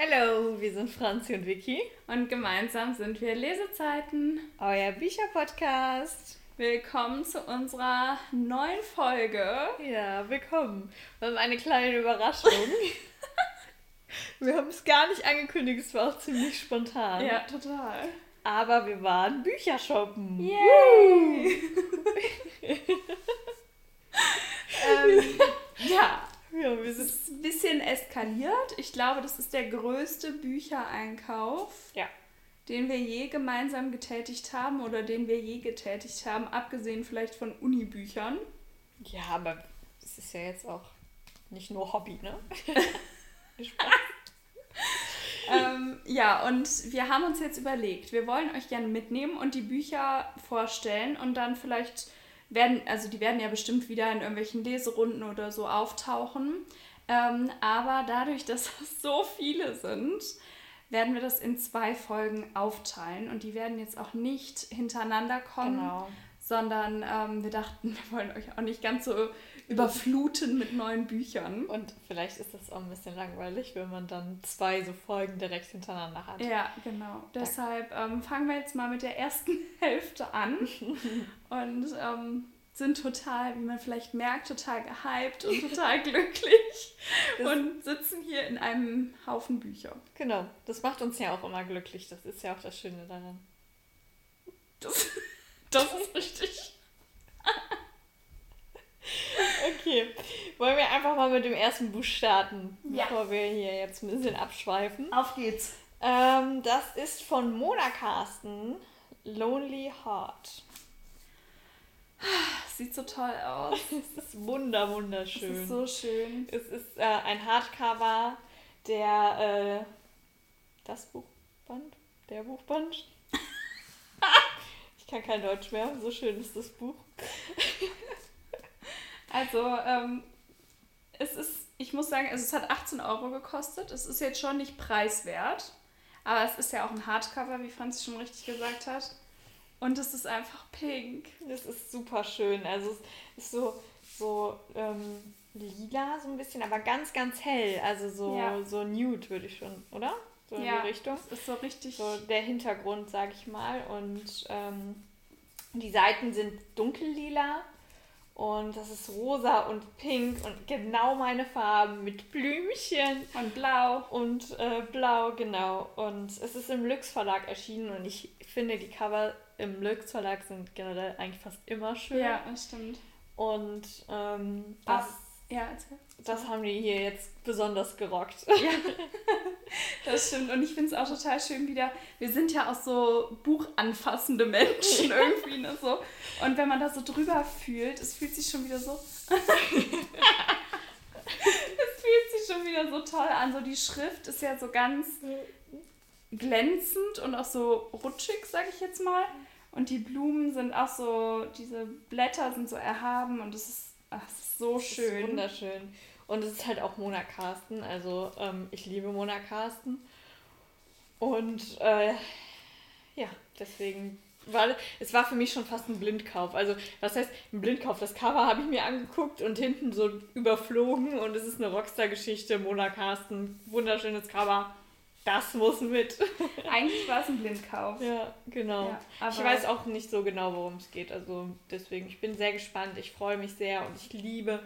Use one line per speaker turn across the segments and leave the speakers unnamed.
Hallo, wir sind Franzi und Vicky.
Und gemeinsam sind wir Lesezeiten.
Euer Bücherpodcast.
Willkommen zu unserer neuen Folge.
Ja, willkommen. Wir haben eine kleine Überraschung. wir haben es gar nicht angekündigt, es war auch ziemlich spontan.
Ja, total.
Aber wir waren Bücher shoppen. Yay!
ähm, ja,
ja, wir
sind es ist ein bisschen eskaliert. Ich glaube, das ist der größte Büchereinkauf,
ja.
den wir je gemeinsam getätigt haben oder den wir je getätigt haben, abgesehen vielleicht von Unibüchern.
Ja, aber es ist ja jetzt auch nicht nur Hobby, ne?
ähm, ja, und wir haben uns jetzt überlegt, wir wollen euch gerne mitnehmen und die Bücher vorstellen und dann vielleicht werden, also die werden ja bestimmt wieder in irgendwelchen Leserunden oder so auftauchen. Ähm, aber dadurch, dass es so viele sind, werden wir das in zwei Folgen aufteilen und die werden jetzt auch nicht hintereinander kommen,
genau.
sondern ähm, wir dachten, wir wollen euch auch nicht ganz so überfluten mit neuen Büchern.
Und vielleicht ist das auch ein bisschen langweilig, wenn man dann zwei so Folgen direkt hintereinander hat.
Ja, genau. Deshalb ähm, fangen wir jetzt mal mit der ersten Hälfte an und ähm, sind total, wie man vielleicht merkt, total gehypt und total glücklich das und sitzen hier in einem Haufen Bücher.
Genau, das macht uns ja auch immer glücklich. Das ist ja auch das Schöne daran.
Das, das ist richtig.
Okay, wollen wir einfach mal mit dem ersten Buch starten,
ja.
bevor wir hier jetzt ein bisschen abschweifen.
Auf geht's.
Ähm, das ist von Mona Carsten, Lonely Heart.
Sieht so toll aus.
es ist wunder, wunderschön.
Es ist so schön.
Es ist äh, ein Hardcover, der äh, das Buchband, der Buchband. ich kann kein Deutsch mehr, so schön ist das Buch.
Also, ähm, es ist, ich muss sagen, also es hat 18 Euro gekostet. Es ist jetzt schon nicht preiswert. Aber es ist ja auch ein Hardcover, wie Franzi schon richtig gesagt hat. Und es ist einfach pink.
Es ist super schön. Also es ist so, so ähm, lila so ein bisschen, aber ganz, ganz hell. Also so, ja. so nude würde ich schon, oder? So in
ja,
die Richtung.
Das ist so richtig.
So der Hintergrund, sag ich mal. Und ähm, die Seiten sind dunkellila und das ist rosa und pink und genau meine Farben mit Blümchen.
Und blau.
Und äh, blau, genau. Und es ist im Lux Verlag erschienen und ich finde, die Cover im Lux Verlag sind generell eigentlich fast immer schön.
Ja, das stimmt.
Und ähm,
das, ah, ja,
das haben die hier jetzt besonders gerockt.
Ja, das stimmt. Und ich finde es auch total schön wieder. Wir sind ja auch so buchanfassende Menschen irgendwie. Ne, so. Und wenn man da so drüber fühlt, es fühlt sich schon wieder so. es fühlt sich schon wieder so toll an. So die Schrift ist ja so ganz glänzend und auch so rutschig, sag ich jetzt mal. Und die Blumen sind auch so, diese Blätter sind so erhaben und es ist, ach, es ist so schön.
Ist wunderschön. Und es ist halt auch Mona Carsten. Also ähm, ich liebe Mona Carsten. Und äh, ja, deswegen war es war für mich schon fast ein Blindkauf. Also was heißt ein Blindkauf? Das Cover habe ich mir angeguckt und hinten so überflogen und es ist eine Rockstar-Geschichte. Mona Carsten, wunderschönes Cover das muss mit.
Eigentlich war es ein Blindkauf.
Ja, genau. Ja, ich weiß auch nicht so genau, worum es geht. Also deswegen, ich bin sehr gespannt. Ich freue mich sehr und ich liebe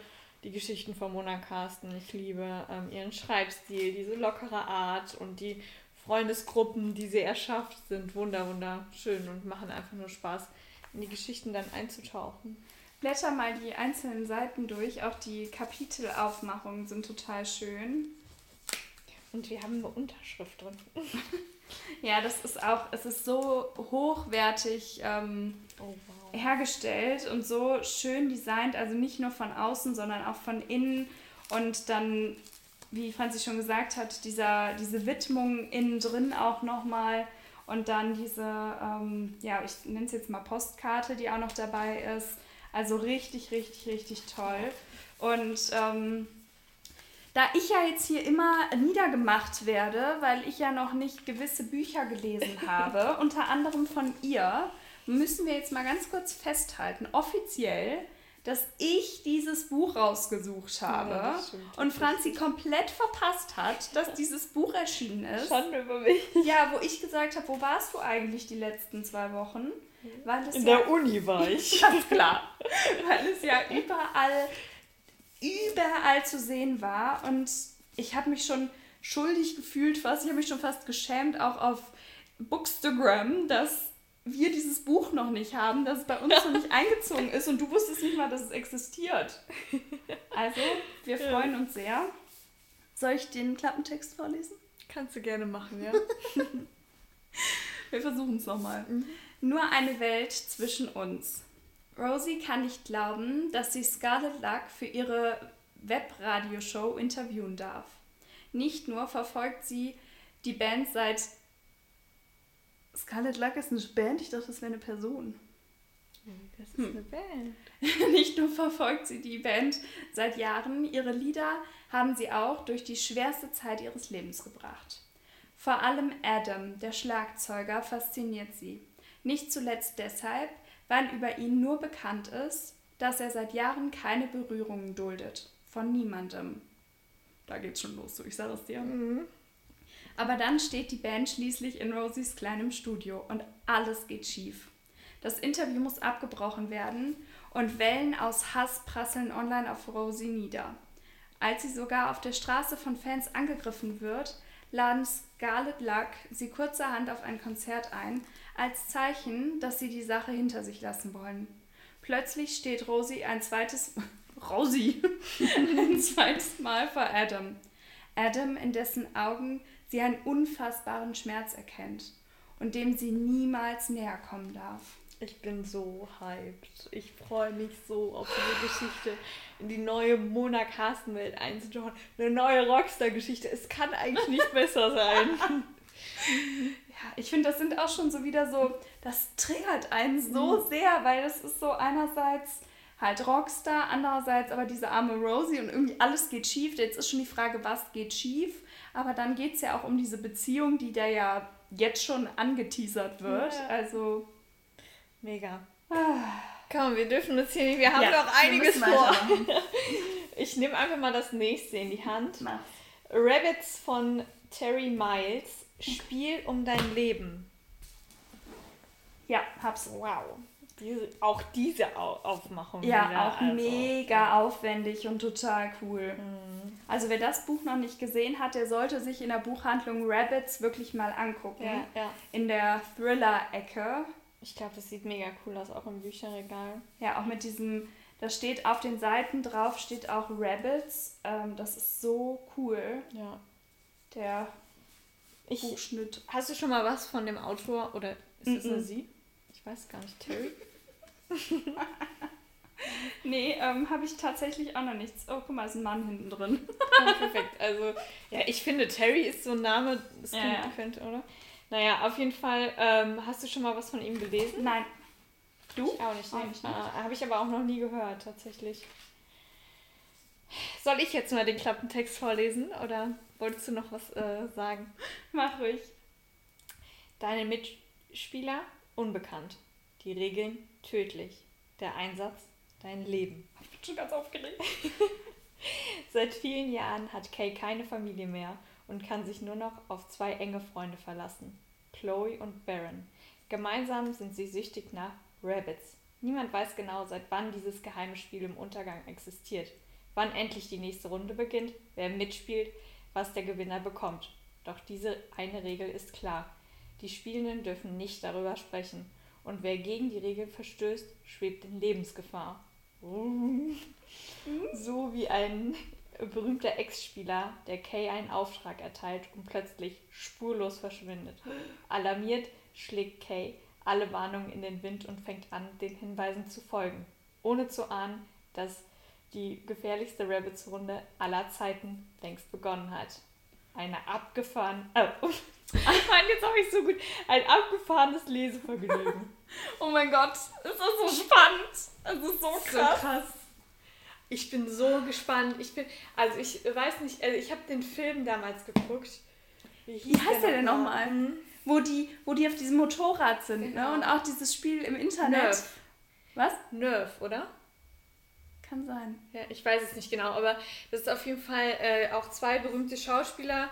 die Geschichten von Mona Carsten. Ich liebe ähm, ihren Schreibstil, diese lockere Art und die Freundesgruppen, die sie erschafft, sind wunder, wunderschön und machen einfach nur Spaß, in die Geschichten dann einzutauchen.
Blätter mal die einzelnen Seiten durch. Auch die Kapitelaufmachungen sind total schön.
Und wir haben eine Unterschrift drin.
ja, das ist auch, es ist so hochwertig ähm, wow. hergestellt und so schön designt, also nicht nur von außen, sondern auch von innen. Und dann, wie Franzi schon gesagt hat, dieser, diese Widmung innen drin auch nochmal. Und dann diese, ähm, ja, ich nenne es jetzt mal Postkarte, die auch noch dabei ist. Also richtig, richtig, richtig toll. Und ähm, da ich ja jetzt hier immer niedergemacht werde, weil ich ja noch nicht gewisse Bücher gelesen habe, unter anderem von ihr, müssen wir jetzt mal ganz kurz festhalten, offiziell, dass ich dieses Buch rausgesucht habe ja, und Franzi komplett verpasst hat, dass dieses Buch erschienen ist. Schande über mich. Ja, wo ich gesagt habe, wo warst du eigentlich die letzten zwei Wochen?
Weil es In ja, der Uni war ich.
Ganz klar. Weil es ja überall, überall zu sehen war und ich habe mich schon schuldig gefühlt fast, ich habe mich schon fast geschämt, auch auf Bookstagram, dass wir dieses Buch noch nicht haben, dass es bei uns noch nicht eingezogen ist und du wusstest nicht mal, dass es existiert. Also, wir freuen uns sehr. Soll ich den Klappentext vorlesen?
Kannst du gerne machen, ja.
wir versuchen es nochmal. Mhm. Nur eine Welt zwischen uns. Rosie kann nicht glauben, dass sie Scarlet Luck für ihre Webradioshow interviewen darf. Nicht nur verfolgt sie die Band seit Scarlet Luck ist eine Band? Ich dachte, das wäre eine Person. Das ist hm. eine Band. Nicht nur verfolgt sie die Band seit Jahren, ihre Lieder haben sie auch durch die schwerste Zeit ihres Lebens gebracht. Vor allem Adam, der Schlagzeuger, fasziniert sie. Nicht zuletzt deshalb, weil über ihn nur bekannt ist, dass er seit Jahren keine Berührungen duldet. Von niemandem. Da geht's schon los, so ich sage es dir. Mhm. Aber dann steht die Band schließlich in Rosies kleinem Studio und alles geht schief. Das Interview muss abgebrochen werden und Wellen aus Hass prasseln online auf Rosie nieder. Als sie sogar auf der Straße von Fans angegriffen wird, laden Scarlet Luck sie kurzerhand auf ein Konzert ein, als Zeichen, dass sie die Sache hinter sich lassen wollen. Plötzlich steht Rosie ein zweites Rosie ein zweites Mal vor Adam. Adam, in dessen Augen sie einen unfassbaren Schmerz erkennt und dem sie niemals näher kommen darf.
Ich bin so hyped. Ich freue mich so auf diese Geschichte, in die neue Mona Carsten Welt einzutauchen. Eine neue Rockstar-Geschichte. Es kann eigentlich nicht besser sein.
ja, ich finde, das sind auch schon so wieder so, das triggert einen so mhm. sehr, weil das ist so einerseits halt Rockstar, andererseits aber diese arme Rosie und irgendwie alles geht schief. Jetzt ist schon die Frage, was geht schief? Aber dann geht es ja auch um diese Beziehung, die da ja jetzt schon angeteasert wird. Ja. Also.
Mega. Ah. Komm, wir dürfen uns hier nicht. Wir haben ja, noch einiges vor. ich nehme einfach mal das nächste in die Hand. Mach. Rabbits von Terry Miles. Spiel um dein Leben.
Ja, hab's.
Wow. Diese, auch diese Aufmachung.
Ja, wieder, auch also. mega aufwendig und total cool. Mhm. Also wer das Buch noch nicht gesehen hat, der sollte sich in der Buchhandlung Rabbits wirklich mal angucken. Ja, ja. In der Thriller-Ecke.
Ich glaube, das sieht mega cool aus, auch im Bücherregal.
Ja, auch mit diesem, da steht auf den Seiten drauf, steht auch Rabbits. Ähm, das ist so cool. Ja. Der
ich, Buchschnitt. Hast du schon mal was von dem Autor oder ist es mm -mm. sie? Ich weiß gar nicht, Terry?
nee, ähm, habe ich tatsächlich auch noch nichts. Oh, guck mal, ist ein Mann hinten drin.
oh, perfekt. Also, ja, ich finde, Terry ist so ein Name, das ja, ja. könnte, oder? Naja, auf jeden Fall, ähm, hast du schon mal was von ihm gelesen?
Nein.
Du? Ich auch nicht. Nee. nicht. Ah, Habe ich aber auch noch nie gehört, tatsächlich. Soll ich jetzt mal den Klappentext vorlesen oder wolltest du noch was äh, sagen?
Mach ruhig.
Deine Mitspieler unbekannt. Die Regeln tödlich. Der Einsatz dein Leben.
Ich bin schon ganz aufgeregt.
Seit vielen Jahren hat Kay keine Familie mehr und kann sich nur noch auf zwei enge Freunde verlassen. Chloe und Baron. Gemeinsam sind sie süchtig nach Rabbits. Niemand weiß genau, seit wann dieses geheime Spiel im Untergang existiert, wann endlich die nächste Runde beginnt, wer mitspielt, was der Gewinner bekommt. Doch diese eine Regel ist klar. Die Spielenden dürfen nicht darüber sprechen und wer gegen die Regel verstößt, schwebt in Lebensgefahr. So wie ein berühmter Ex-Spieler, der Kay einen Auftrag erteilt und plötzlich spurlos verschwindet. Alarmiert schlägt Kay alle Warnungen in den Wind und fängt an, den Hinweisen zu folgen, ohne zu ahnen, dass die gefährlichste Rabbits-Runde aller Zeiten längst begonnen hat. Eine abgefahren. Oh. Mann, jetzt habe ich so gut. Ein abgefahrenes Lesevergnügen.
oh mein Gott, ist das so spannend. Es ist so krass. So krass.
Ich bin so gespannt. Ich bin, also ich weiß nicht, also ich habe den Film damals geguckt.
Wie, Wie heißt der denn nochmal? Mhm. Wo die, wo die auf diesem Motorrad sind, ne? genau. ne? Und auch dieses Spiel im Internet.
Nerf. Was? Nerf, oder?
Kann sein.
Ja, ich weiß es nicht genau, aber das ist auf jeden Fall äh, auch zwei berühmte Schauspielerinnen,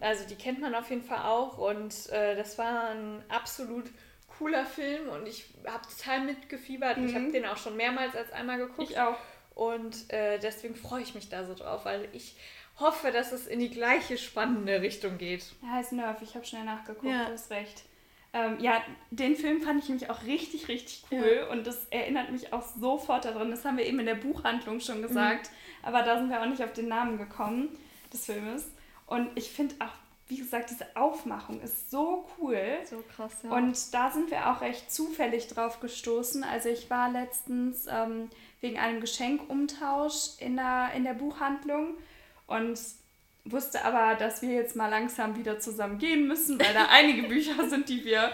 also die kennt man auf jeden Fall auch und äh, das war ein absolut cooler Film und ich habe total mitgefiebert. Mhm. Ich habe den auch schon mehrmals als einmal geguckt.
Ich auch.
Und äh, deswegen freue ich mich da so drauf, weil ich hoffe, dass es in die gleiche spannende Richtung geht.
Er heißt Nerf, ich habe schnell nachgeguckt, ja. du hast recht. Ähm, ja, den Film fand ich nämlich auch richtig, richtig cool ja. und das erinnert mich auch sofort daran. Das haben wir eben in der Buchhandlung schon gesagt, mhm. aber da sind wir auch nicht auf den Namen gekommen des Filmes. Und ich finde auch, wie gesagt, diese Aufmachung ist so cool.
So krass, ja.
Und da sind wir auch recht zufällig drauf gestoßen. Also ich war letztens ähm, wegen einem Geschenkumtausch in der, in der Buchhandlung und wusste aber, dass wir jetzt mal langsam wieder zusammen gehen müssen, weil da einige Bücher sind, die wir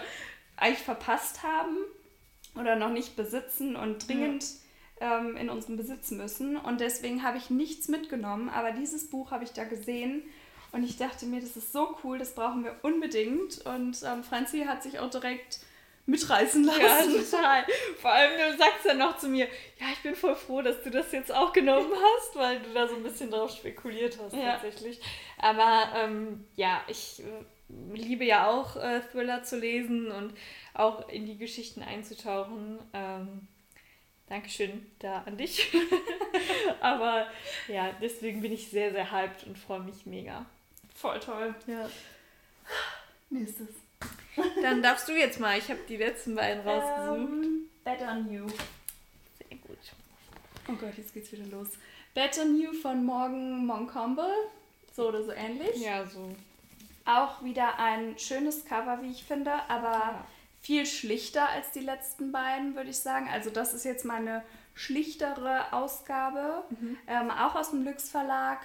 eigentlich verpasst haben oder noch nicht besitzen und dringend ja. ähm, in unserem Besitz müssen. Und deswegen habe ich nichts mitgenommen, aber dieses Buch habe ich da gesehen und ich dachte mir, das ist so cool, das brauchen wir unbedingt. Und ähm, Franzi hat sich auch direkt mitreißen lassen. Ja,
total. Vor allem, du sagst ja noch zu mir, ja, ich bin voll froh, dass du das jetzt auch genommen hast, weil du da so ein bisschen drauf spekuliert hast ja. tatsächlich. Aber ähm, ja, ich äh, liebe ja auch äh, Thriller zu lesen und auch in die Geschichten einzutauchen. Ähm, Dankeschön da an dich. Aber ja, deswegen bin ich sehr, sehr hyped und freue mich mega.
Voll toll.
Ja.
Nächstes.
Dann darfst du jetzt mal. Ich habe die letzten beiden ähm, rausgesucht. Um,
Better New.
Sehr gut.
Oh Gott, jetzt geht's wieder los. Better New von Morgan Moncombe. So oder so ähnlich.
Ja, so.
Auch wieder ein schönes Cover, wie ich finde, aber ja. viel schlichter als die letzten beiden, würde ich sagen. Also das ist jetzt meine schlichtere Ausgabe. Mhm. Ähm, auch aus dem Lüx Verlag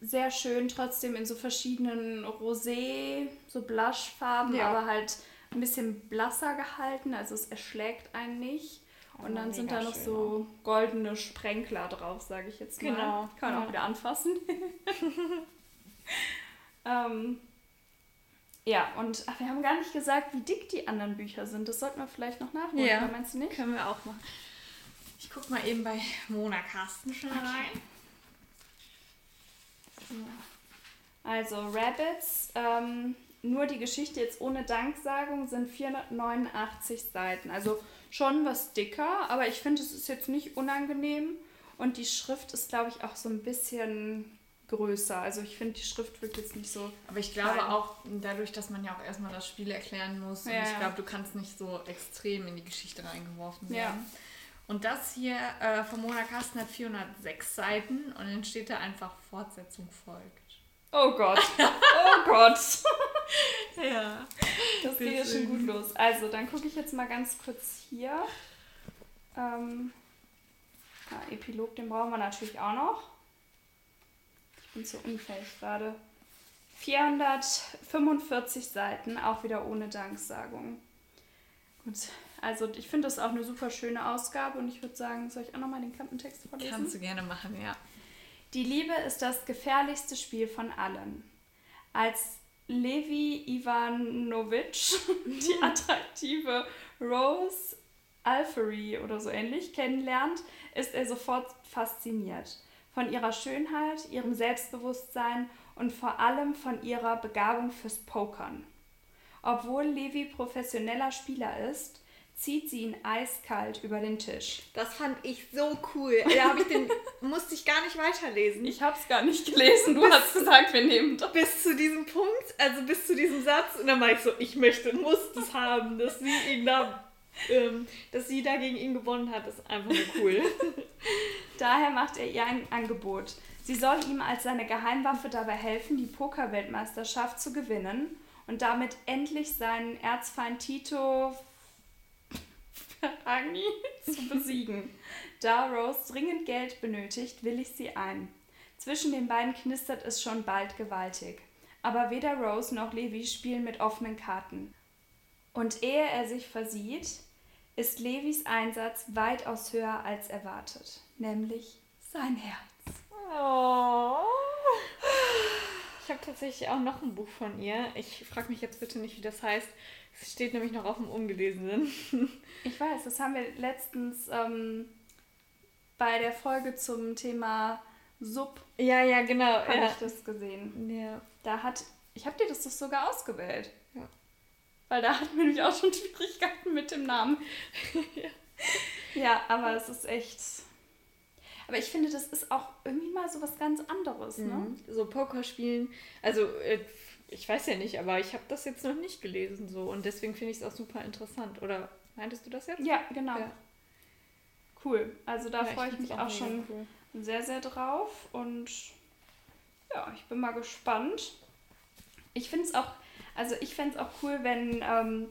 sehr schön, trotzdem in so verschiedenen Rosé, so Blushfarben, ja. aber halt ein bisschen blasser gehalten, also es erschlägt einen nicht. Und dann sind da noch schön, so goldene Sprenkler drauf, sage ich jetzt
mal. Genau.
Kann man ja. auch wieder anfassen. ähm, ja, und ach, wir haben gar nicht gesagt, wie dick die anderen Bücher sind. Das sollten wir vielleicht noch nachholen, ja. meinst du nicht?
Können wir auch machen. Ich gucke mal eben bei Mona Carsten schon okay. rein.
Also Rabbits, ähm, nur die Geschichte jetzt ohne Danksagung sind 489 Seiten. Also schon was dicker, aber ich finde, es ist jetzt nicht unangenehm. Und die Schrift ist, glaube ich, auch so ein bisschen größer. Also ich finde, die Schrift wirkt jetzt nicht so.
Aber ich glaube klein. auch dadurch, dass man ja auch erstmal das Spiel erklären muss. Ja, und ich glaube, du kannst nicht so extrem in die Geschichte reingeworfen werden. Ja. Und das hier äh, von Mona Carsten hat 406 Seiten und dann steht da einfach Fortsetzung folgt.
Oh Gott. Oh Gott.
ja.
Das geht ja schon gut los. Also, dann gucke ich jetzt mal ganz kurz hier. Ähm, ja, Epilog, den brauchen wir natürlich auch noch. Ich bin zu unfähig gerade. 445 Seiten, auch wieder ohne Danksagung. Gut, also ich finde das auch eine super schöne Ausgabe und ich würde sagen, soll ich auch nochmal den Klappentext vorlesen?
Kannst du gerne machen, ja.
Die Liebe ist das gefährlichste Spiel von allen. Als Levi Ivanovic die attraktive Rose Alfery oder so ähnlich kennenlernt, ist er sofort fasziniert. Von ihrer Schönheit, ihrem Selbstbewusstsein und vor allem von ihrer Begabung fürs Pokern. Obwohl Levi professioneller Spieler ist, zieht sie ihn eiskalt über den Tisch.
Das fand ich so cool. Da ich den, musste ich gar nicht weiterlesen.
Ich habe es gar nicht gelesen. Du bis, hast gesagt, wir nehmen
das. Bis zu diesem Punkt, also bis zu diesem Satz. Und dann war ich so, ich möchte, muss das haben, dass sie ihn da, ähm, dass sie da gegen ihn gewonnen hat. Das ist einfach nur cool.
Daher macht er ihr ein Angebot. Sie soll ihm als seine Geheimwaffe dabei helfen, die Pokerweltmeisterschaft zu gewinnen und damit endlich seinen Erzfeind Tito Ferragni zu besiegen. Da Rose dringend Geld benötigt, will ich sie ein. Zwischen den beiden knistert es schon bald gewaltig. Aber weder Rose noch Levi spielen mit offenen Karten. Und ehe er sich versieht, ist Levis Einsatz weitaus höher als erwartet, nämlich sein Herz.
Oh. Habe tatsächlich auch noch ein Buch von ihr. Ich frage mich jetzt bitte nicht, wie das heißt. Es steht nämlich noch auf dem Ungelesenen.
ich weiß, das haben wir letztens ähm, bei der Folge zum Thema Sub.
Ja, ja, genau.
Habe
ja.
ich das gesehen.
Ja.
Da hat, ich habe dir das doch sogar ausgewählt.
Ja.
Weil da hatten wir nämlich auch schon Schwierigkeiten mit dem Namen. ja. ja, aber es ist echt. Aber ich finde, das ist auch irgendwie mal so was ganz anderes, ne?
Mhm. So Poker spielen. Also, äh, ich weiß ja nicht, aber ich habe das jetzt noch nicht gelesen so und deswegen finde ich es auch super interessant. Oder meintest du das jetzt?
Ja, genau.
Ja.
Cool. Also da
Ja,
freue ich
find's
mich auch
mega
schon
cool.
sehr, sehr drauf. Und ja, ich bin mal gespannt. Ich finde es auch, also ich fände es auch cool, wenn, ähm,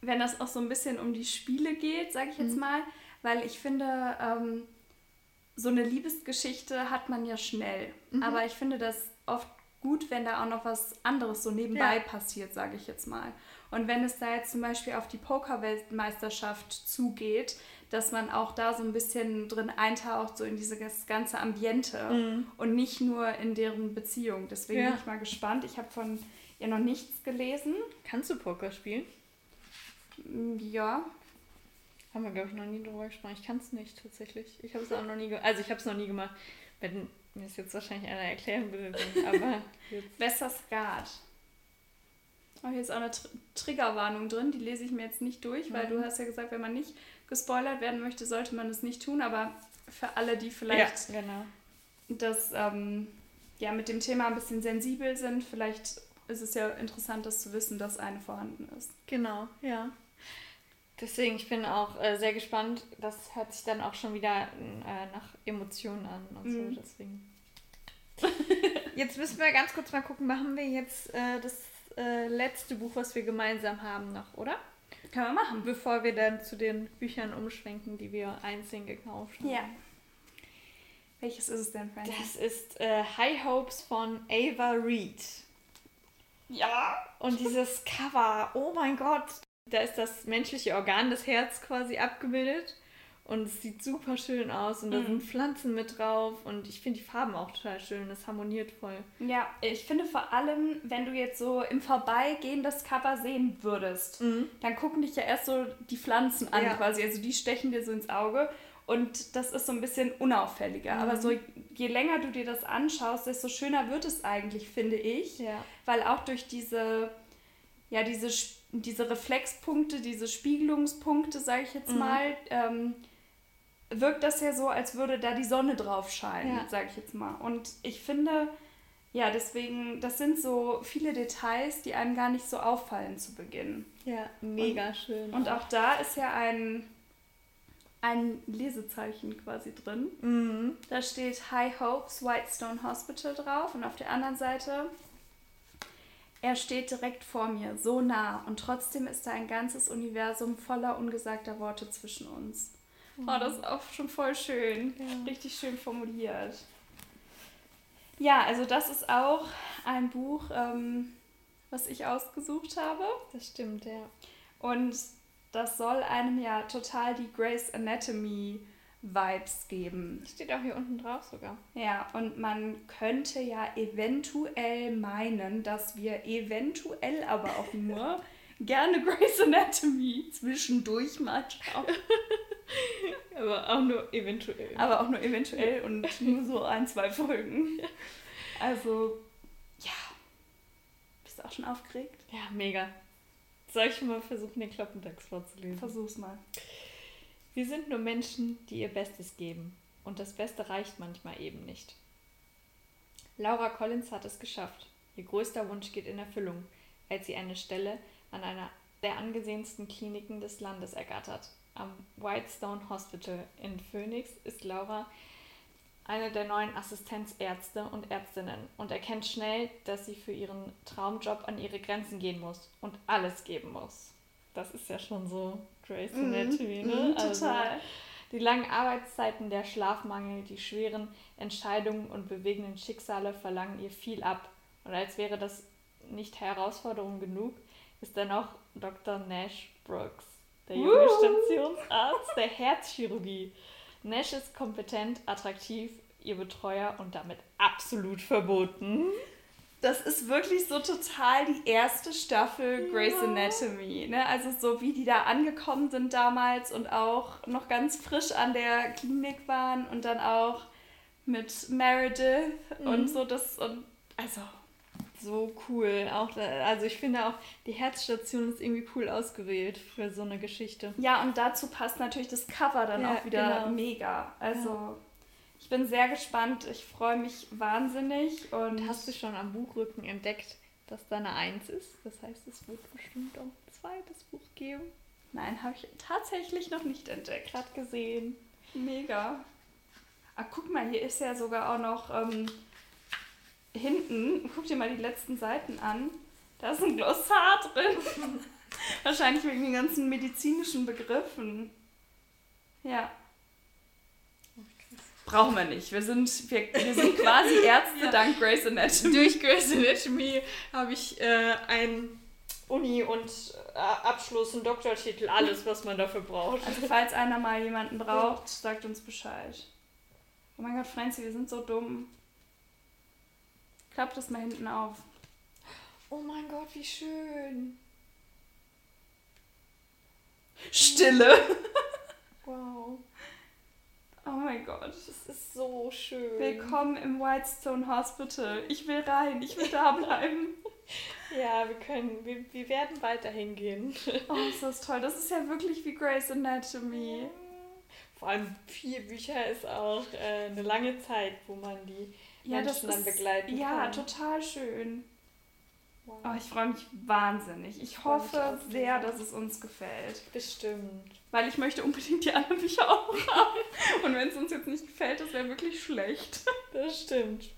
wenn das auch so ein bisschen um die Spiele geht, sage ich jetzt
Mhm.
mal. Weil ich finde, ähm, so eine Liebesgeschichte hat man ja schnell.
Mhm.
Aber ich finde das oft gut, wenn da auch noch was anderes so nebenbei
Ja.
passiert, sage ich jetzt mal. Und wenn es da jetzt zum Beispiel auf die Pokerweltmeisterschaft zugeht, dass man auch da so ein bisschen drin eintaucht, so in dieses ganze Ambiente und nicht nur in deren Beziehung. Deswegen
Mhm. Ja.
bin ich mal gespannt. Ich habe von ihr noch nichts gelesen.
Kannst du Poker spielen?
Mm, Ja,
Haben wir, glaube ich, noch nie drüber gesprochen. Ich kann es nicht tatsächlich. Ich habe es auch noch nie gemacht. Also ich habe es noch nie gemacht. Wenn mir es jetzt wahrscheinlich einer erklären dann- aber.
Besser Skat. Oh, hier ist auch eine Tr Triggerwarnung drin, die lese ich mir jetzt nicht durch, weil
Mhm.
du hast ja gesagt, wenn man nicht gespoilert werden möchte, sollte man es nicht tun. Aber für alle, die vielleicht
ja, genau.
das ähm, ja mit dem Thema ein bisschen sensibel sind, vielleicht ist es ja interessant, das zu wissen, dass eine vorhanden ist.
Genau, ja. Deswegen, ich bin auch äh, sehr gespannt. Das hört sich dann auch schon wieder äh, nach Emotionen an und
Mhm.
so. Deswegen. Jetzt müssen wir ganz kurz mal gucken, machen wir jetzt äh, das äh, letzte Buch, was wir gemeinsam haben, noch, oder?
Können wir machen.
Bevor wir dann zu den Büchern umschwenken, die wir einzeln gekauft haben.
Ja. Welches ist es denn, Francis?
Das ist äh, High Hopes von Ava Reed.
Ja.
Und dieses Cover, oh mein Gott, da ist das menschliche Organ, das Herz quasi abgebildet. Und es sieht super schön aus und da
Mhm.
sind Pflanzen mit drauf und ich finde die Farben auch total schön, das harmoniert voll.
Ja, ich finde vor allem, wenn du jetzt so im Vorbeigehen das Cover sehen würdest, dann gucken dich ja erst so die Pflanzen an
Ja.
quasi. Also die stechen dir so ins Auge und das ist so ein bisschen unauffälliger.
Mhm.
Aber so je länger du dir das anschaust, desto schöner wird es eigentlich, finde ich.
Ja.
Weil auch durch diese, ja, diese, Sp- diese Reflexpunkte, diese Spiegelungspunkte, sage ich jetzt
Mhm.
mal, ähm, wirkt das ja so, als würde da die Sonne drauf scheinen,
Ja.
sage ich jetzt mal. Und ich finde, ja, deswegen, das sind so viele Details, die einem gar nicht so auffallen zu Beginn.
Ja, mega schön.
Und auch da ist ja ein, ein Lesezeichen quasi drin.
Mhm.
Da steht High Hopes Whitestone Hospital drauf und auf der anderen Seite, er steht direkt vor mir, so nah und trotzdem ist da ein ganzes Universum voller ungesagter Worte zwischen uns. Oh, das ist auch schon voll schön.
Ja.
Richtig schön formuliert. Ja, also das ist auch ein Buch, ähm, was ich ausgesucht habe.
Das stimmt, ja.
Und das soll einem ja total die Grey's Anatomy Vibes geben.
Steht auch hier unten drauf sogar.
Ja, und man könnte ja eventuell meinen, dass wir eventuell aber auch nur gerne Grey's Anatomy zwischendurch mal schauen.
Aber auch nur eventuell.
Aber auch nur eventuell und nur so ein, zwei Folgen. Also, ja. Bist du auch schon aufgeregt?
Ja, mega. Soll ich mal versuchen, den Kloppentext vorzulesen?
Versuch's mal.
Wir sind nur Menschen, die ihr Bestes geben. Und das Beste reicht manchmal eben nicht. Laura Collins hat es geschafft. Ihr größter Wunsch geht in Erfüllung, als sie eine Stelle an einer der angesehensten Kliniken des Landes ergattert. Am Whitestone Hospital in Phoenix ist Laura eine der neuen Assistenzärzte und Ärztinnen und erkennt schnell, dass sie für ihren Traumjob an ihre Grenzen gehen muss und alles geben muss. Das ist ja schon so Grey's Anatomy, ne?
Mhm,
Also,
total.
die langen Arbeitszeiten, der Schlafmangel, die schweren Entscheidungen und bewegenden Schicksale verlangen ihr viel ab. Und als wäre das nicht Herausforderung genug, ist dann auch Dr. Nash Brooks, der junge
Woo!
Stationsarzt der Herzchirurgie. Nash ist kompetent, attraktiv, ihr Betreuer und damit absolut verboten.
Das ist wirklich so total die erste Staffel Grey's ja. Anatomy. Ne? Also so wie die da angekommen sind damals und auch noch ganz frisch an der Klinik waren und dann auch mit Meredith mhm. und so das und also
so cool. Auch, also ich finde auch, die Herzstation ist irgendwie cool ausgewählt für so eine Geschichte.
Ja, und dazu passt natürlich das Cover dann ja, auch wieder genau. mega. Also ja. Ich bin sehr gespannt. Ich freue mich wahnsinnig. Und
hast du schon am Buchrücken entdeckt, dass da eine Eins ist? Das heißt, es wird bestimmt auch ein zweites Buch geben.
Nein, habe ich tatsächlich noch nicht entdeckt.
Gerade gesehen.
Mega. Ah, guck mal, hier ist ja sogar auch noch ähm, hinten, guck dir mal die letzten Seiten an, da ist ein Glossar drin. Wahrscheinlich wegen den ganzen medizinischen Begriffen. Ja. Brauchen wir nicht. Wir sind, wir, wir sind quasi Ärzte ja. dank Grace Anatomy.
Durch Grace Anatomy habe ich äh, ein Uni und äh, Abschluss, einen Doktortitel, alles, was man dafür braucht.
Also falls einer mal jemanden braucht, sagt uns Bescheid. Oh mein Gott, Franzi, wir sind so dumm. Klapp das mal hinten auf.
Oh mein Gott, wie schön.
Stille. wow. Oh mein Gott.
Das ist so schön.
Willkommen im Whitestone Hospital. Ich will rein, ich will da bleiben.
ja, wir können, wir, wir werden weiterhin gehen.
oh, ist das toll. Das ist ja wirklich wie Grey's Anatomy.
Vor allem vier Bücher ist auch äh, eine lange Zeit, wo man die ja, Menschen
dann begleiten ja, kann. Ja, total schön. Wow. Oh, ich freue mich wahnsinnig. Ich, ich hoffe sehr, dass es uns gefällt.
Bestimmt.
Weil ich möchte unbedingt die anderen Bücher auch haben. Und wenn es uns jetzt nicht gefällt, das wäre wirklich schlecht.
Das stimmt.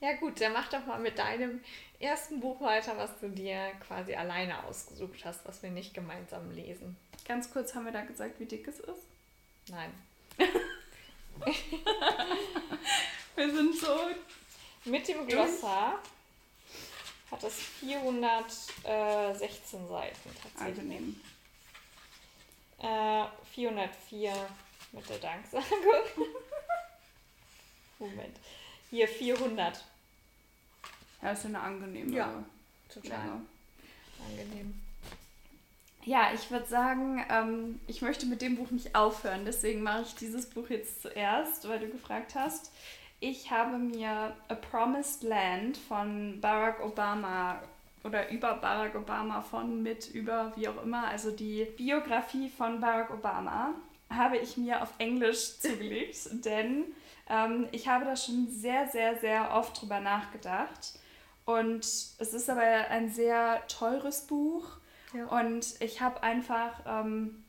Ja gut, dann mach doch mal mit deinem ersten Buch weiter, was du dir quasi alleine ausgesucht hast, was wir nicht gemeinsam lesen.
Ganz kurz haben wir da gesagt, wie dick es ist?
Nein.
Wir sind so.
Mit dem Glossar hat es 416 Seiten tatsächlich. Angenehm. Äh, 404 mit der Danksagung. Moment. Hier 400.
Ja, ist eine angenehme. Ja, total. Länge.
Angenehm.
Ja, ich würde sagen, ähm, ich möchte mit dem Buch nicht aufhören. Deswegen mache ich dieses Buch jetzt zuerst, weil du gefragt hast. Ich habe mir A Promised Land von Barack Obama oder über Barack Obama von, mit, über, wie auch immer, also die Biografie von Barack Obama, habe ich mir auf Englisch zugelegt, denn ähm, ich habe da schon sehr, sehr, sehr oft drüber nachgedacht. Und es ist aber ein sehr teures Buch ja. Und ich habe einfach ähm,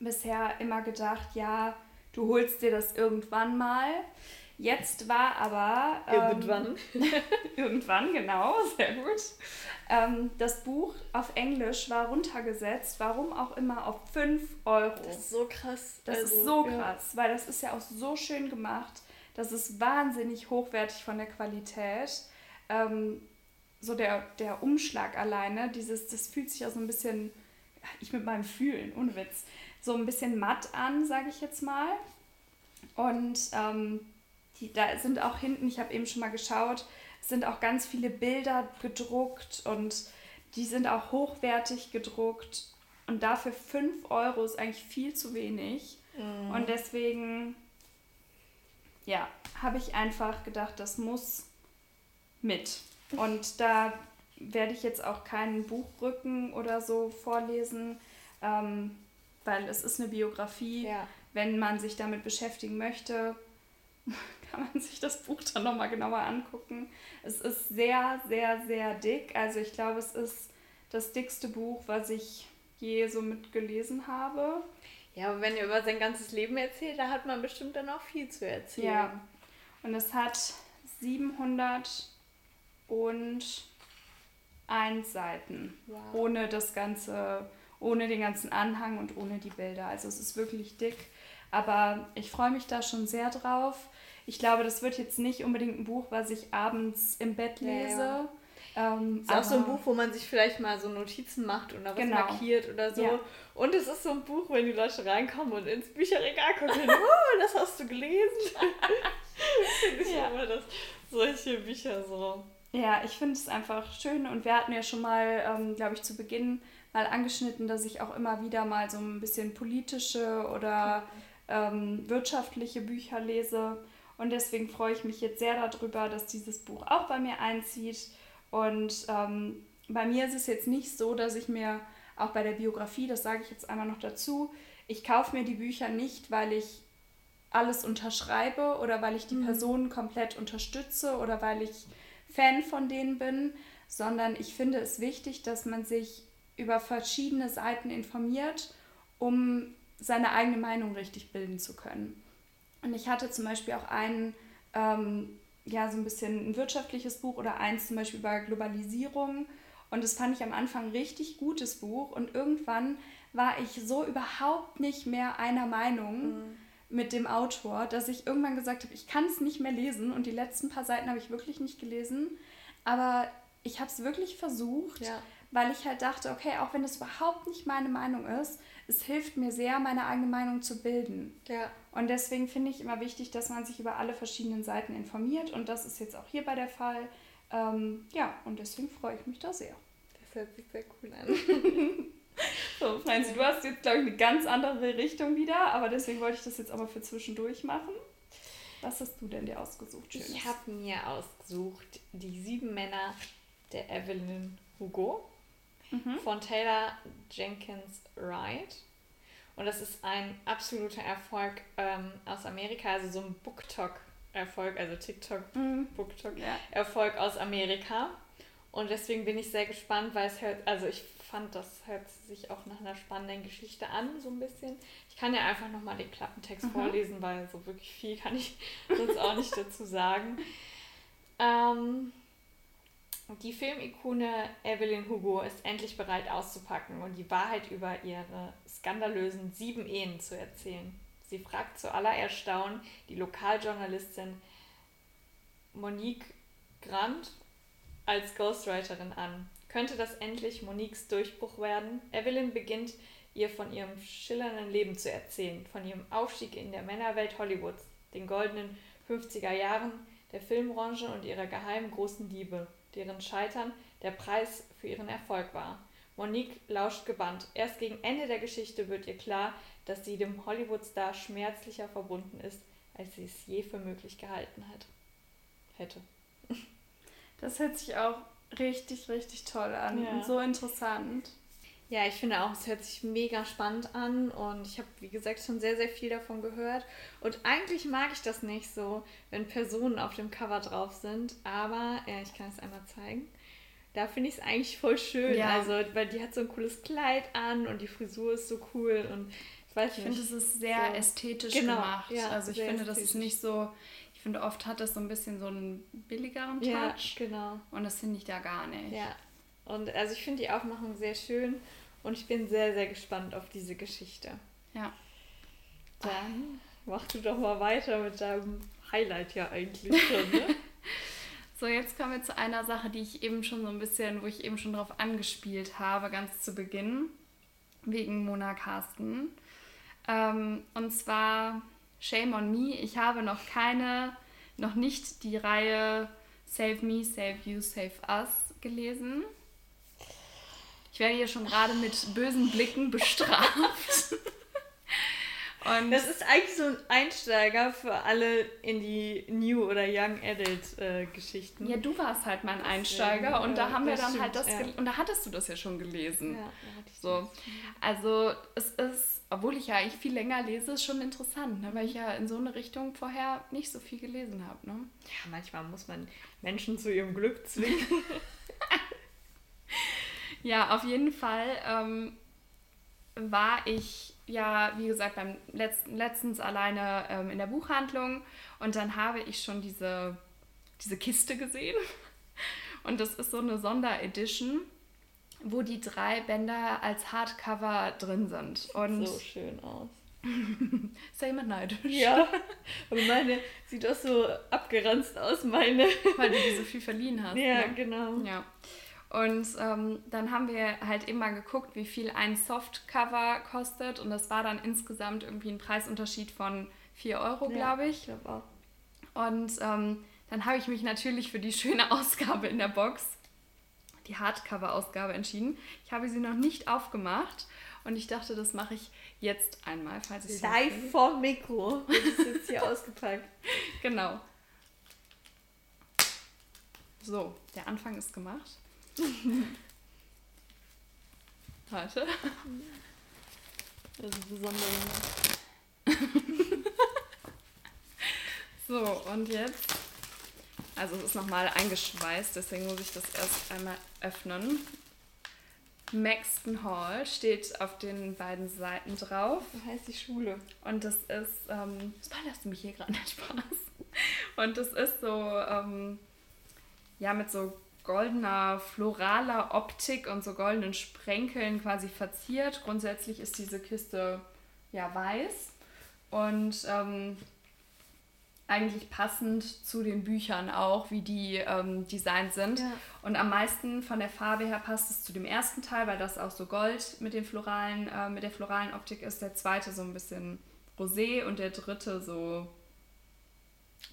bisher immer gedacht, ja, du holst dir das irgendwann mal. Jetzt war aber.
Ähm, irgendwann.
irgendwann, genau, sehr gut. Ähm, das Buch auf Englisch war runtergesetzt, warum auch immer, auf 5 Euro.
Das ist so krass.
Das also, ist so krass, ja. weil das ist ja auch so schön gemacht. Das ist wahnsinnig hochwertig von der Qualität. Ähm, so der, der Umschlag alleine, dieses, das fühlt sich auch so ein bisschen, ich mit meinem Fühlen, ohne Witz, so ein bisschen matt an, sage ich jetzt mal. Und ähm, die, da sind auch hinten, ich habe eben schon mal geschaut, sind auch ganz viele Bilder gedruckt und die sind auch hochwertig gedruckt. Und dafür 5 Euro ist eigentlich viel zu wenig. Mhm. Und deswegen, ja, habe ich einfach gedacht, das muss mit. Und da werde ich jetzt auch keinen Buchrücken oder so vorlesen, ähm, weil es ist eine Biografie. Ja. Wenn man sich damit beschäftigen möchte, kann man sich das Buch dann nochmal genauer angucken. Es ist sehr, sehr, sehr dick. Also ich glaube, es ist das dickste Buch, was ich je so mitgelesen habe.
Ja, aber wenn er über sein ganzes Leben erzählt, da hat man bestimmt dann auch viel zu erzählen. Ja.
Und es hat 700 und eins Seiten. Wow. Ohne das ganze, ohne den ganzen Anhang und ohne die Bilder. Also es ist wirklich dick. Aber ich freue mich da schon sehr drauf. Ich glaube, das wird jetzt nicht unbedingt ein Buch, was ich abends im Bett lese. Ja, ja.
Ähm, ist auch so ein Buch, wo man sich vielleicht mal so Notizen macht oder was genau. markiert oder so. Ja. Und es ist so ein Buch, wenn die Leute reinkommen und ins Bücherregal gucken, oh, das hast du gelesen. Finde ich ja. immer das solche Bücher so.
Ja, ich finde es einfach schön und wir hatten ja schon mal, ähm, glaube ich, zu Beginn mal angeschnitten, dass ich auch immer wieder mal so ein bisschen politische oder ähm, wirtschaftliche Bücher lese. Und deswegen freue ich mich jetzt sehr darüber, dass dieses Buch auch bei mir einzieht. Und ähm, bei mir ist es jetzt nicht so, dass ich mir auch bei der Biografie, das sage ich jetzt einmal noch dazu, ich kaufe mir die Bücher nicht, weil ich alles unterschreibe oder weil ich die mhm. Personen komplett unterstütze oder weil ich Fan von denen bin, sondern ich finde es wichtig, dass man sich über verschiedene Seiten informiert, um seine eigene Meinung richtig bilden zu können. Und ich hatte zum Beispiel auch einen, ähm, ja, so ein bisschen ein wirtschaftliches Buch oder eins zum Beispiel über Globalisierung. Und das fand ich am Anfang ein richtig gutes Buch. Und irgendwann war ich so überhaupt nicht mehr einer Meinung mhm. mit dem Autor, dass ich irgendwann gesagt habe, ich kann es nicht mehr lesen. Und die letzten paar Seiten habe ich wirklich nicht gelesen. Aber ich habe es wirklich versucht, ja. Weil ich halt dachte, okay, auch wenn es überhaupt nicht meine Meinung ist, es hilft mir sehr, meine eigene Meinung zu bilden. Ja. Und deswegen finde ich immer wichtig, dass man sich über alle verschiedenen Seiten informiert. Und das ist jetzt auch hierbei der Fall. Ähm, ja, und deswegen freue ich mich da sehr.
Das hört sich sehr cool an.
so, Franzi, du hast jetzt, glaube ich, eine ganz andere Richtung wieder, aber deswegen wollte ich das jetzt aber für zwischendurch machen. Was hast du denn dir ausgesucht?
Schönes? Ich habe mir ausgesucht die sieben Männer der Evelyn Hugo mhm. von Taylor Jenkins Wright. Und das ist ein absoluter Erfolg ähm, aus Amerika, also so ein BookTok-Erfolg, also TikTok, mhm. Aus Amerika. Und deswegen bin ich sehr gespannt, weil es hört, also ich fand, das hört sich auch nach einer spannenden Geschichte an, so ein bisschen. Ich kann ja einfach nochmal den Klappentext mhm. vorlesen, weil so wirklich viel kann ich sonst auch nicht dazu sagen. Ähm, die Filmikone Evelyn Hugo ist endlich bereit auszupacken und die Wahrheit über ihre skandalösen sieben Ehen zu erzählen. Sie fragt zu aller Erstaunen die Lokaljournalistin Monique Grant als Ghostwriterin an. Könnte das endlich Moniques Durchbruch werden? Evelyn beginnt ihr von ihrem schillernden Leben zu erzählen, von ihrem Aufstieg in der Männerwelt Hollywoods, den goldenen 50er Jahren der Filmbranche und ihrer geheimen großen Liebe deren Scheitern der Preis für ihren Erfolg war. Monique lauscht gebannt. Erst gegen Ende der Geschichte wird ihr klar, dass sie dem Hollywood-Star schmerzlicher verbunden ist, als sie es je für möglich gehalten hat. hätte.
Das hört sich auch richtig, richtig toll an ja. und so interessant.
Ja, ich finde auch, es hört sich mega spannend an und ich habe, wie gesagt, schon sehr, sehr viel davon gehört. Und eigentlich mag ich das nicht so, wenn Personen auf dem Cover drauf sind, aber ja, ich kann es einmal zeigen. Da finde ich es eigentlich voll schön. Ja. Also, weil die hat so ein cooles Kleid an und die Frisur ist so cool und
ich weiß nicht. Ich finde, es ist sehr so. ästhetisch genau, gemacht. Ja, also ich finde, das ist nicht so, ich finde, oft hat das so ein bisschen so einen billigeren Touch. Ja, genau. Und das finde ich da gar nicht.
Ja, und also ich finde die Aufmachung sehr schön und ich bin sehr, sehr gespannt auf diese Geschichte. Ja. Dann mach du doch mal weiter mit deinem Highlight ja eigentlich schon, ne?
so, jetzt kommen wir zu einer Sache, die ich eben schon so ein bisschen, wo ich eben schon drauf angespielt habe, ganz zu Beginn, wegen Mona Carsten. Ähm, und zwar Shame on Me. Ich habe noch keine, noch nicht die Reihe Save Me, Save You, Save Us gelesen. Ich werde hier schon gerade mit bösen Blicken bestraft.
Und das ist eigentlich so ein Einsteiger für alle in die New oder Young Adult äh, Geschichten.
Ja, du warst halt mein Einsteiger Deswegen, und da haben wir dann stimmt, halt das ja. und da hattest du das ja schon gelesen. Ja, so. Also es ist, obwohl ich ja eigentlich viel länger lese, ist schon interessant, ne? weil ich ja in so eine Richtung vorher nicht so viel gelesen habe. Ne?
Ja, manchmal muss man Menschen zu ihrem Glück zwingen.
Ja, auf jeden Fall ähm, war ich ja, wie gesagt, beim letzten, letztens alleine ähm, in der Buchhandlung und dann habe ich schon diese, diese Kiste gesehen. Und das ist so eine Sonderedition, wo die drei Bänder als Hardcover drin sind. Und
so schön aus.
ist ja jemand neidisch.
Ja, aber meine sieht auch so abgeranzt aus, meine.
Weil du die so viel verliehen hast.
Ja, ne? genau.
Ja. Und ähm, dann haben wir halt immer geguckt, wie viel ein Softcover kostet. Und das war dann insgesamt irgendwie ein Preisunterschied von 4 Euro, glaube ich.
Ich glaube auch.
Und ähm, dann habe ich mich natürlich für die schöne Ausgabe in der Box, die Hardcover-Ausgabe entschieden. Ich habe sie noch nicht aufgemacht und ich dachte, das mache ich jetzt einmal, falls ich
Live vom Mikro. Das ist jetzt hier ausgepackt.
Genau. So, der Anfang ist gemacht. Warte.
Das ist besonders.
so, und jetzt. Also es ist nochmal eingeschweißt, deswegen muss ich das erst einmal öffnen. Maxton Hall steht auf den beiden Seiten drauf.
So heißt die Schule.
Und das ist, ähm, spoilerst du mich hier gerade nicht Spaß? Und das ist so, ähm, ja, mit so goldener, floraler Optik und so goldenen Sprenkeln quasi verziert. Grundsätzlich ist diese Kiste ja weiß und ähm, eigentlich passend zu den Büchern auch, wie die ähm, designt sind. Ja. Und am meisten von der Farbe her passt es zu dem ersten Teil, weil das auch so Gold mit den floralen, äh, mit der floralen Optik ist. Der zweite so ein bisschen rosé und der dritte so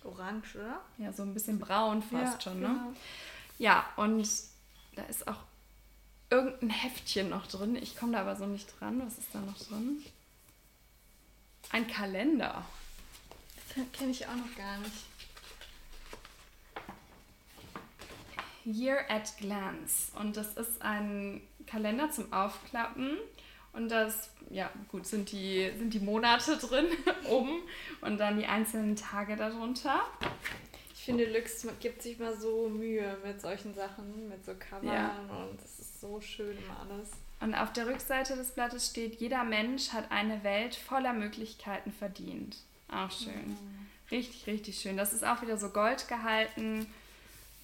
orange, oder?
Ja, so ein bisschen braun fast ja, schon, ne?
Genau.
Ja, und da ist auch irgendein Heftchen noch drin. Ich komme da aber so nicht dran. Was ist da noch drin? Ein Kalender.
Das kenne ich auch noch gar nicht.
Year at Glance. Und das ist ein Kalender zum Aufklappen. Und das, ja, gut, sind die, sind die Monate drin oben und dann die einzelnen Tage darunter.
Ich finde, Lux gibt sich mal so Mühe mit solchen Sachen, mit so Covern ja. und es ist so schön immer alles.
Und auf der Rückseite des Blattes steht, jeder Mensch hat eine Welt voller Möglichkeiten verdient. Auch schön. Mhm. Richtig, richtig schön. Das ist auch wieder so gold gehalten.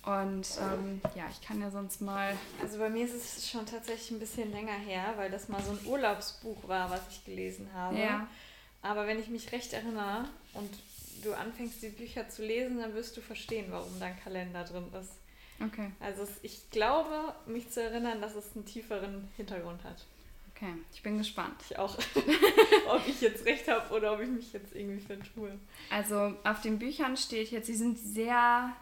Und ähm, ja, ich kann ja sonst mal.
Also bei mir ist es schon tatsächlich ein bisschen länger her, weil das mal so ein Urlaubsbuch war, was ich gelesen habe. Ja. Aber wenn ich mich recht erinnere und du anfängst, die Bücher zu lesen, dann wirst du verstehen, warum dein Kalender drin ist.
Okay.
Also ich glaube, mich zu erinnern, dass es einen tieferen Hintergrund hat.
Okay, ich bin gespannt.
Ich auch. ob ich jetzt recht habe oder ob ich mich jetzt irgendwie vertue.
Also auf den Büchern steht jetzt, sie sind sehr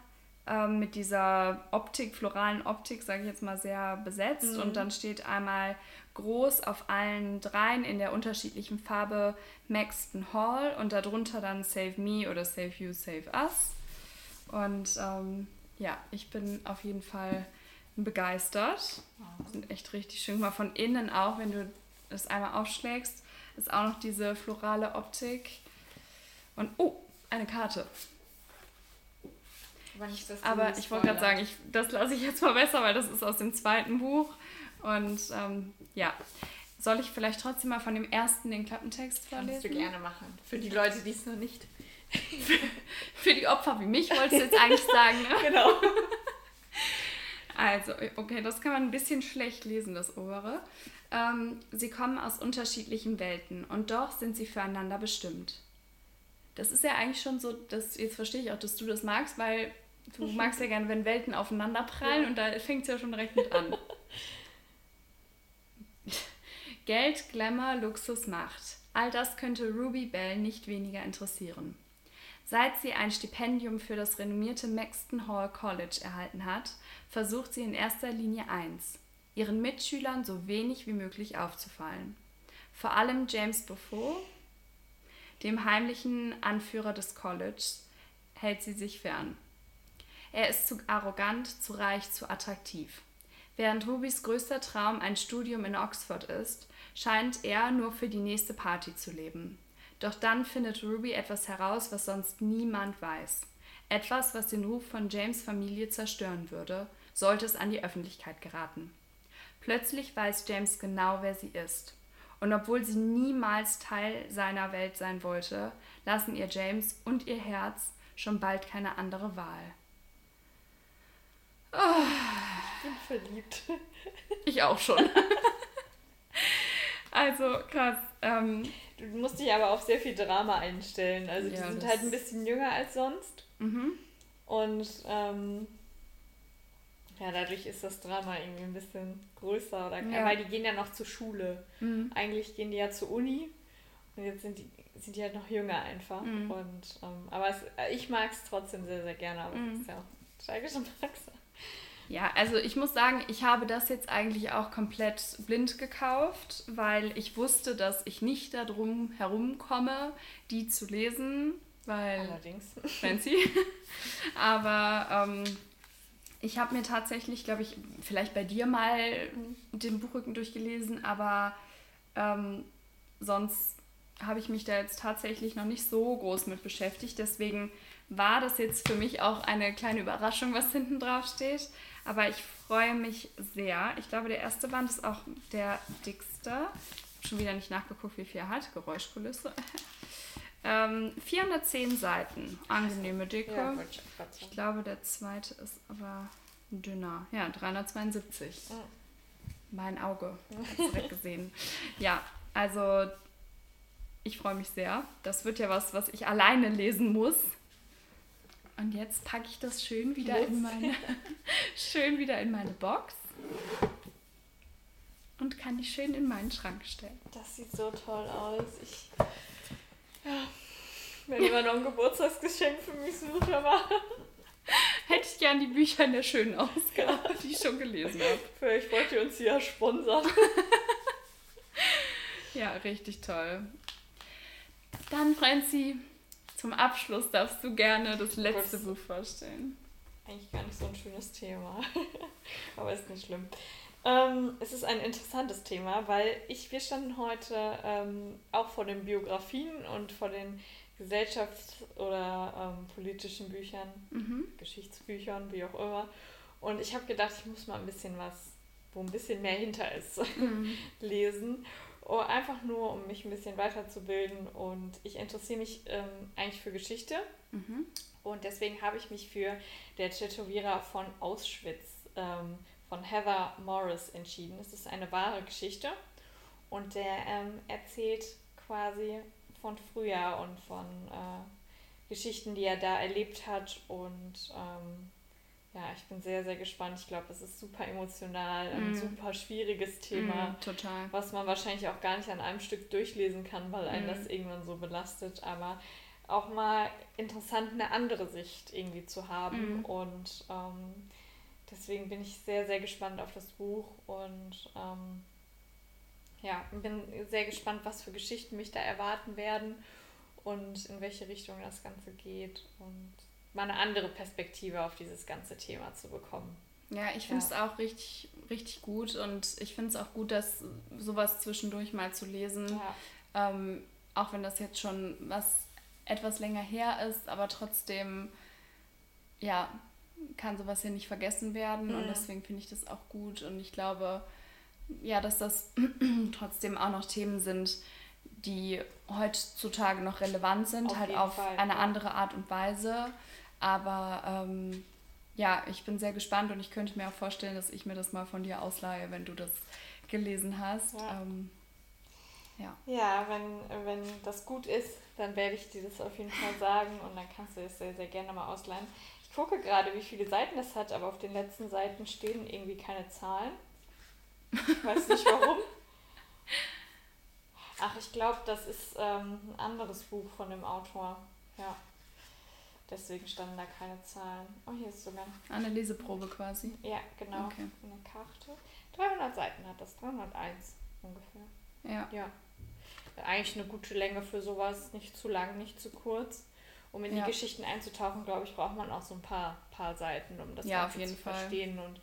ähm, mit dieser Optik, floralen Optik, sage ich jetzt mal, sehr besetzt. Mhm. Und dann steht einmal groß auf allen dreien in der unterschiedlichen Farbe Maxton Hall und darunter dann Save Me oder Save You, Save Us. Und ähm, ja, ich bin auf jeden Fall begeistert. Sind echt richtig schön. Mal von innen auch, wenn du das einmal aufschlägst, ist auch noch diese florale Optik. Und oh, eine Karte. Aber ich wollte gerade sagen, ich, das lasse ich jetzt mal besser, weil das ist aus dem zweiten Buch. Und ähm, ja, soll ich vielleicht trotzdem mal von dem ersten den Klappentext vorlesen?
Kannst du gerne machen. Für die Leute, die es noch nicht.
Für die Opfer wie mich wolltest du jetzt eigentlich sagen, ne?
Genau.
Also, okay, das kann man ein bisschen schlecht lesen, das obere. Ähm, sie kommen aus unterschiedlichen Welten und doch sind sie füreinander bestimmt. Das ist ja eigentlich schon so, dass, jetzt verstehe ich auch, dass du das magst, weil du magst ja gerne, wenn Welten aufeinander prallen ja. und da fängt es ja schon recht mit an. Geld, Glamour, Luxus, Macht. All das könnte Ruby Bell nicht weniger interessieren. Seit sie ein Stipendium für das renommierte Maxton Hall College erhalten hat, versucht sie in erster Linie eins, ihren Mitschülern so wenig wie möglich aufzufallen. Vor allem James Buffo, dem heimlichen Anführer des Colleges, hält sie sich fern. Er ist zu arrogant, zu reich, zu attraktiv. Während Rubys größter Traum ein Studium in Oxford ist, scheint er nur für die nächste Party zu leben. Doch dann findet Ruby etwas heraus, was sonst niemand weiß. Etwas, was den Ruf von James Familie zerstören würde, sollte es an die Öffentlichkeit geraten. Plötzlich weiß James genau, wer sie ist. Und obwohl sie niemals Teil seiner Welt sein wollte, lassen ihr James und ihr Herz schon bald keine andere Wahl.
Oh. Ich bin verliebt.
Ich auch schon. Also krass. Ähm,
du musst dich aber auf sehr viel Drama einstellen. Also die ja, sind halt ein bisschen jünger als sonst.
Mhm.
Und ähm, ja, dadurch ist das Drama irgendwie ein bisschen größer. Oder, ja. Weil die gehen ja noch zur Schule. Mhm. Eigentlich gehen die ja zur Uni. Und jetzt sind die, sind die halt noch jünger einfach. Mhm. Und, ähm, aber es, ich mag es trotzdem sehr, sehr gerne, aber mhm. es ist ja auch tragische Praxis.
Ja, also ich muss sagen, ich habe das jetzt eigentlich auch komplett blind gekauft, weil ich wusste, dass ich nicht darum herumkomme, die zu lesen, weil
Allerdings.
fancy. Aber ähm, ich habe mir tatsächlich, glaube ich, vielleicht bei dir mal den Buchrücken durchgelesen, aber ähm, sonst habe ich mich da jetzt tatsächlich noch nicht so groß mit beschäftigt. Deswegen war das jetzt für mich auch eine kleine Überraschung, was hinten drauf steht. Aber ich freue mich sehr. Ich glaube, der erste Band ist auch der dickste. Schon wieder nicht nachgeguckt, wie viel er hat. Geräuschkulisse. ähm, 410 Seiten. Angenehme Dicke. Ja, ich glaube, der zweite ist aber dünner. Ja, 372. Mhm. Mein Auge hat direkt gesehen. Ja, also ich freue mich sehr. Das wird ja was, was ich alleine lesen muss. Und jetzt packe ich das schön wieder in meine schön wieder in meine Box und kann die schön in meinen Schrank stellen.
Das sieht so toll aus. Ich ja, wenn jemand noch ein Geburtstagsgeschenk für mich sucht, aber
hätte ich gern die Bücher in der schönen Ausgabe, die ich schon gelesen habe.
Vielleicht wollt ihr uns ja sponsern.
ja, richtig toll. Dann, Franzi, zum Abschluss darfst du gerne das letzte Buch vorstellen.
Eigentlich gar nicht so ein schönes Thema, aber ist nicht schlimm. Ähm, es ist ein interessantes Thema, weil ich, wir standen heute ähm, auch vor den Biografien und vor den Gesellschafts- oder ähm, politischen Büchern, mhm. Geschichtsbüchern, wie auch immer. Und ich habe gedacht, ich muss mal ein bisschen was, wo ein bisschen mehr hinter ist, mhm. lesen. Oh, einfach nur, um mich ein bisschen weiterzubilden. Und ich interessiere mich ähm, eigentlich für Geschichte. Mhm. Und deswegen habe ich mich für Der Tätowierer von Auschwitz ähm, von Heather Morris entschieden. Es ist eine wahre Geschichte. Und der ähm, erzählt quasi von früher und von äh, Geschichten, die er da erlebt hat. Und ähm, ja, ich bin sehr, sehr gespannt. Ich glaube, es ist super emotional, ein mm. super schwieriges Thema,
mm, total.
was man wahrscheinlich auch gar nicht an einem Stück durchlesen kann, weil einen mm. das irgendwann so belastet. Aber auch mal interessant, eine andere Sicht irgendwie zu haben. Mm. Und ähm, deswegen bin ich sehr, sehr gespannt auf das Buch und ähm, ja, bin sehr gespannt, was für Geschichten mich da erwarten werden und in welche Richtung das Ganze geht. Und mal eine andere Perspektive auf dieses ganze Thema zu bekommen.
Ja, ich finde es ja. auch richtig, richtig gut und ich finde es auch gut, dass sowas zwischendurch mal zu lesen, ja. ähm, auch wenn das jetzt schon was etwas länger her ist, aber trotzdem, ja, kann sowas ja nicht vergessen werden mhm. und deswegen finde ich das auch gut und ich glaube, ja, dass das trotzdem auch noch Themen sind, die heutzutage noch relevant sind, auf halt auf Fall, eine ja. andere Art und Weise. Aber ähm, ja, ich bin sehr gespannt und ich könnte mir auch vorstellen, dass ich mir das mal von dir ausleihe, wenn du das gelesen hast. Ja, ähm,
ja. ja wenn, wenn das gut ist, dann werde ich dir das auf jeden Fall sagen und dann kannst du es sehr, sehr gerne mal ausleihen. Ich gucke gerade, wie viele Seiten das hat, aber auf den letzten Seiten stehen irgendwie keine Zahlen. Ich weiß nicht warum. Ach, ich glaube, das ist ähm, ein anderes Buch von dem Autor. Ja. Deswegen standen da keine Zahlen. Oh, hier ist sogar.
Eine Leseprobe quasi.
Ja, genau. Okay. Eine Karte. 300 Seiten hat das, 301 ungefähr.
Ja.
Ja. Eigentlich eine gute Länge für sowas. Nicht zu lang, nicht zu kurz. Um in ja. die Geschichten einzutauchen, glaube ich, braucht man auch so ein paar, paar Seiten, um das
ja, Ganze zu
Fall. verstehen. Und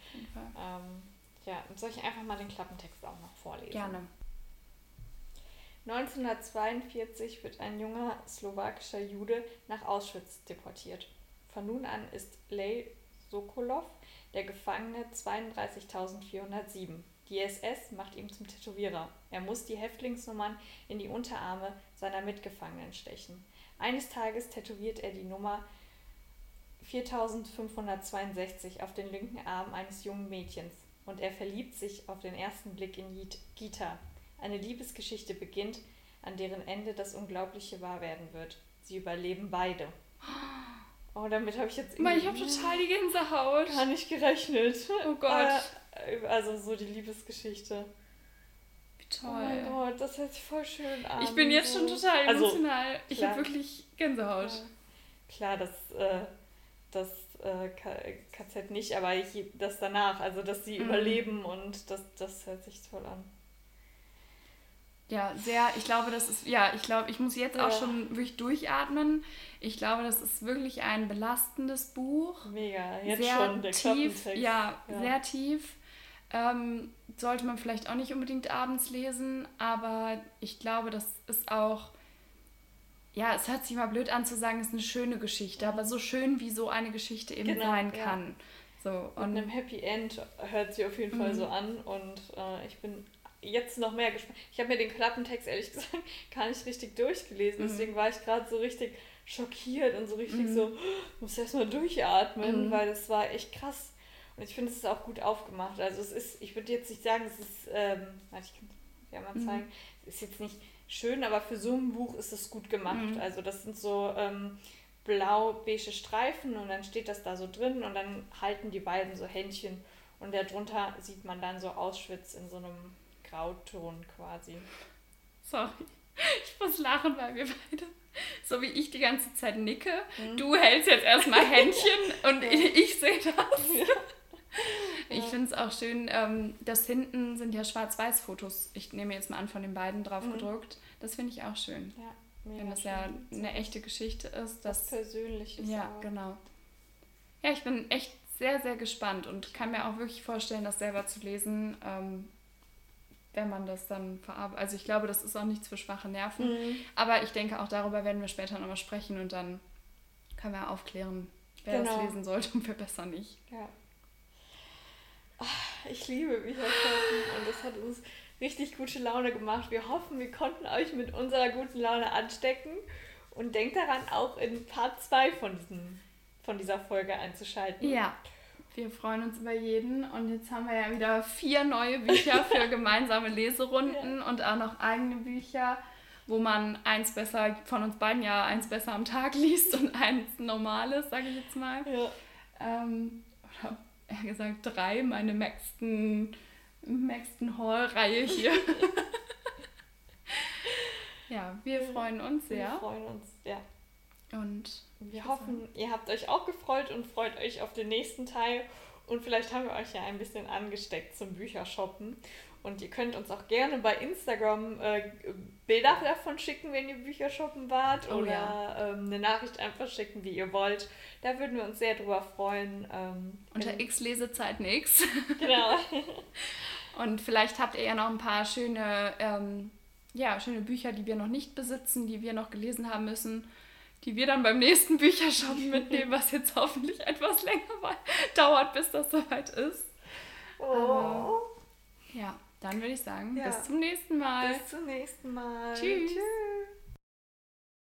ähm, ja, soll ich einfach mal den Klappentext auch noch vorlesen?
Gerne.
1942 wird ein junger slowakischer Jude nach Auschwitz deportiert. Von nun an ist Lej Sokolov der Gefangene 32407. Die SS macht ihn zum Tätowierer. Er muss die Häftlingsnummern in die Unterarme seiner Mitgefangenen stechen. Eines Tages tätowiert er die Nummer 4562 auf den linken Arm eines jungen Mädchens und er verliebt sich auf den ersten Blick in Gita, eine Liebesgeschichte beginnt, an deren Ende das Unglaubliche wahr werden wird. Sie überleben beide. Oh, damit habe ich jetzt
irgendwie. Ich habe total die Gänsehaut.
Gar nicht gerechnet.
Oh Gott.
also so die Liebesgeschichte.
Toll.
Oh mein Gott, das hört sich voll schön an.
Ich bin jetzt schon total
Also,
emotional. ich
klar.
habe wirklich Gänsehaut.
Klar, das, äh, das äh, KZ nicht, aber ich, das danach, also dass sie
Mhm.
überleben und das, das hört sich toll an.
Ja, sehr, ich glaube, das ist, ja, ich glaube, ich muss jetzt auch
Ja.
schon wirklich durchatmen. Ich glaube, das ist wirklich ein belastendes Buch.
Mega, jetzt
sehr
schon der
tief, ja,
Ja.
sehr tief. Ähm, sollte man vielleicht auch nicht unbedingt abends lesen, aber ich glaube, das ist auch, ja, es hört sich mal blöd an zu sagen, es ist eine schöne Geschichte, aber so schön, wie so eine Geschichte eben
Genau,
sein
ja.
kann. So,
Mit
und
einem Happy End hört sie auf jeden Fall
Mhm.
so an und äh, ich bin jetzt noch mehr gespannt. Ich habe mir den Klappentext ehrlich gesagt gar nicht richtig durchgelesen,
Mhm.
deswegen war ich gerade so richtig schockiert und so richtig
Mhm.
so, muss erstmal durchatmen,
Mhm.
weil das war echt krass. Und ich finde, es ist auch gut aufgemacht. Also es ist, ich würde jetzt nicht sagen, es ist, ähm, warte, ich kann es ja mal
Mhm.
zeigen, es ist jetzt nicht schön, aber für so ein Buch ist es gut gemacht.
Mhm.
Also das sind so ähm, blau-beige Streifen und dann steht das da so drin und dann halten die beiden so Händchen und darunter sieht man dann so Auschwitz in so einem Grauton quasi.
sorry, ich muss lachen, weil wir beide, so wie ich die ganze Zeit nicke,
Mhm.
du hältst jetzt erstmal Händchen und
Ja.
ich, ich sehe das. Ich
Ja.
finde es auch schön, ähm, das hinten sind ja Schwarz-Weiß-Fotos. Ich nehme jetzt mal an, von den beiden drauf
Mhm.
gedruckt. Das finde ich auch schön.
Ja,
Wenn das ja
schön.
eine echte Geschichte ist. Das,
Persönliches.
ja,
auch.
genau. Ja, ich bin echt sehr, sehr gespannt und kann mir auch wirklich vorstellen, das selber zu lesen, ähm, wenn man das dann verarbeitet. Also ich glaube, das ist auch nichts für schwache Nerven.
Mhm.
Aber ich denke, auch darüber werden wir später nochmal sprechen und dann können wir aufklären, wer
Genau.
das lesen sollte und wer besser nicht.
Ja. Ah, Ich liebe Bücherkaufen und das hat uns richtig gute Laune gemacht. Wir hoffen, wir konnten euch mit unserer guten Laune anstecken und denkt daran, auch in Part 2 von, diesem, von dieser Folge einzuschalten.
Ja, wir freuen uns über jeden und jetzt haben wir ja wieder vier neue Bücher für gemeinsame Leserunden und auch noch eigene Bücher, wo man eins besser, von uns beiden ja eins besser am Tag liest und eins normales, sage ich jetzt mal.
Ja.
Ähm, oder eher gesagt drei, meine Maxton, Maxton Hall-Reihe hier. ja, wir freuen uns
Wir
sehr
freuen uns, ja.
Und
Wir hoffen, ihr habt euch auch gefreut und freut euch auf den nächsten Teil. Und vielleicht haben wir euch ja ein bisschen angesteckt zum Büchershoppen. Und ihr könnt uns auch gerne bei Instagram äh, Bilder davon schicken, wenn ihr Bücher shoppen wart.
Oh
oder
ja.
ähm, eine Nachricht einfach schicken, wie ihr wollt. Da würden wir uns sehr drüber freuen. Ähm,
unter X Lesezeit nix.
Genau.
Und vielleicht habt ihr ja noch ein paar schöne, ähm, ja, schöne Bücher, die wir noch nicht besitzen, die wir noch gelesen haben müssen, die wir dann beim nächsten Büchershoppen mitnehmen, was jetzt hoffentlich etwas länger dauert, bis das soweit ist.
Oh.
Ja, dann würde ich sagen,
Ja.
bis zum nächsten Mal.
Bis zum nächsten Mal.
Tschüss.
Tschüss.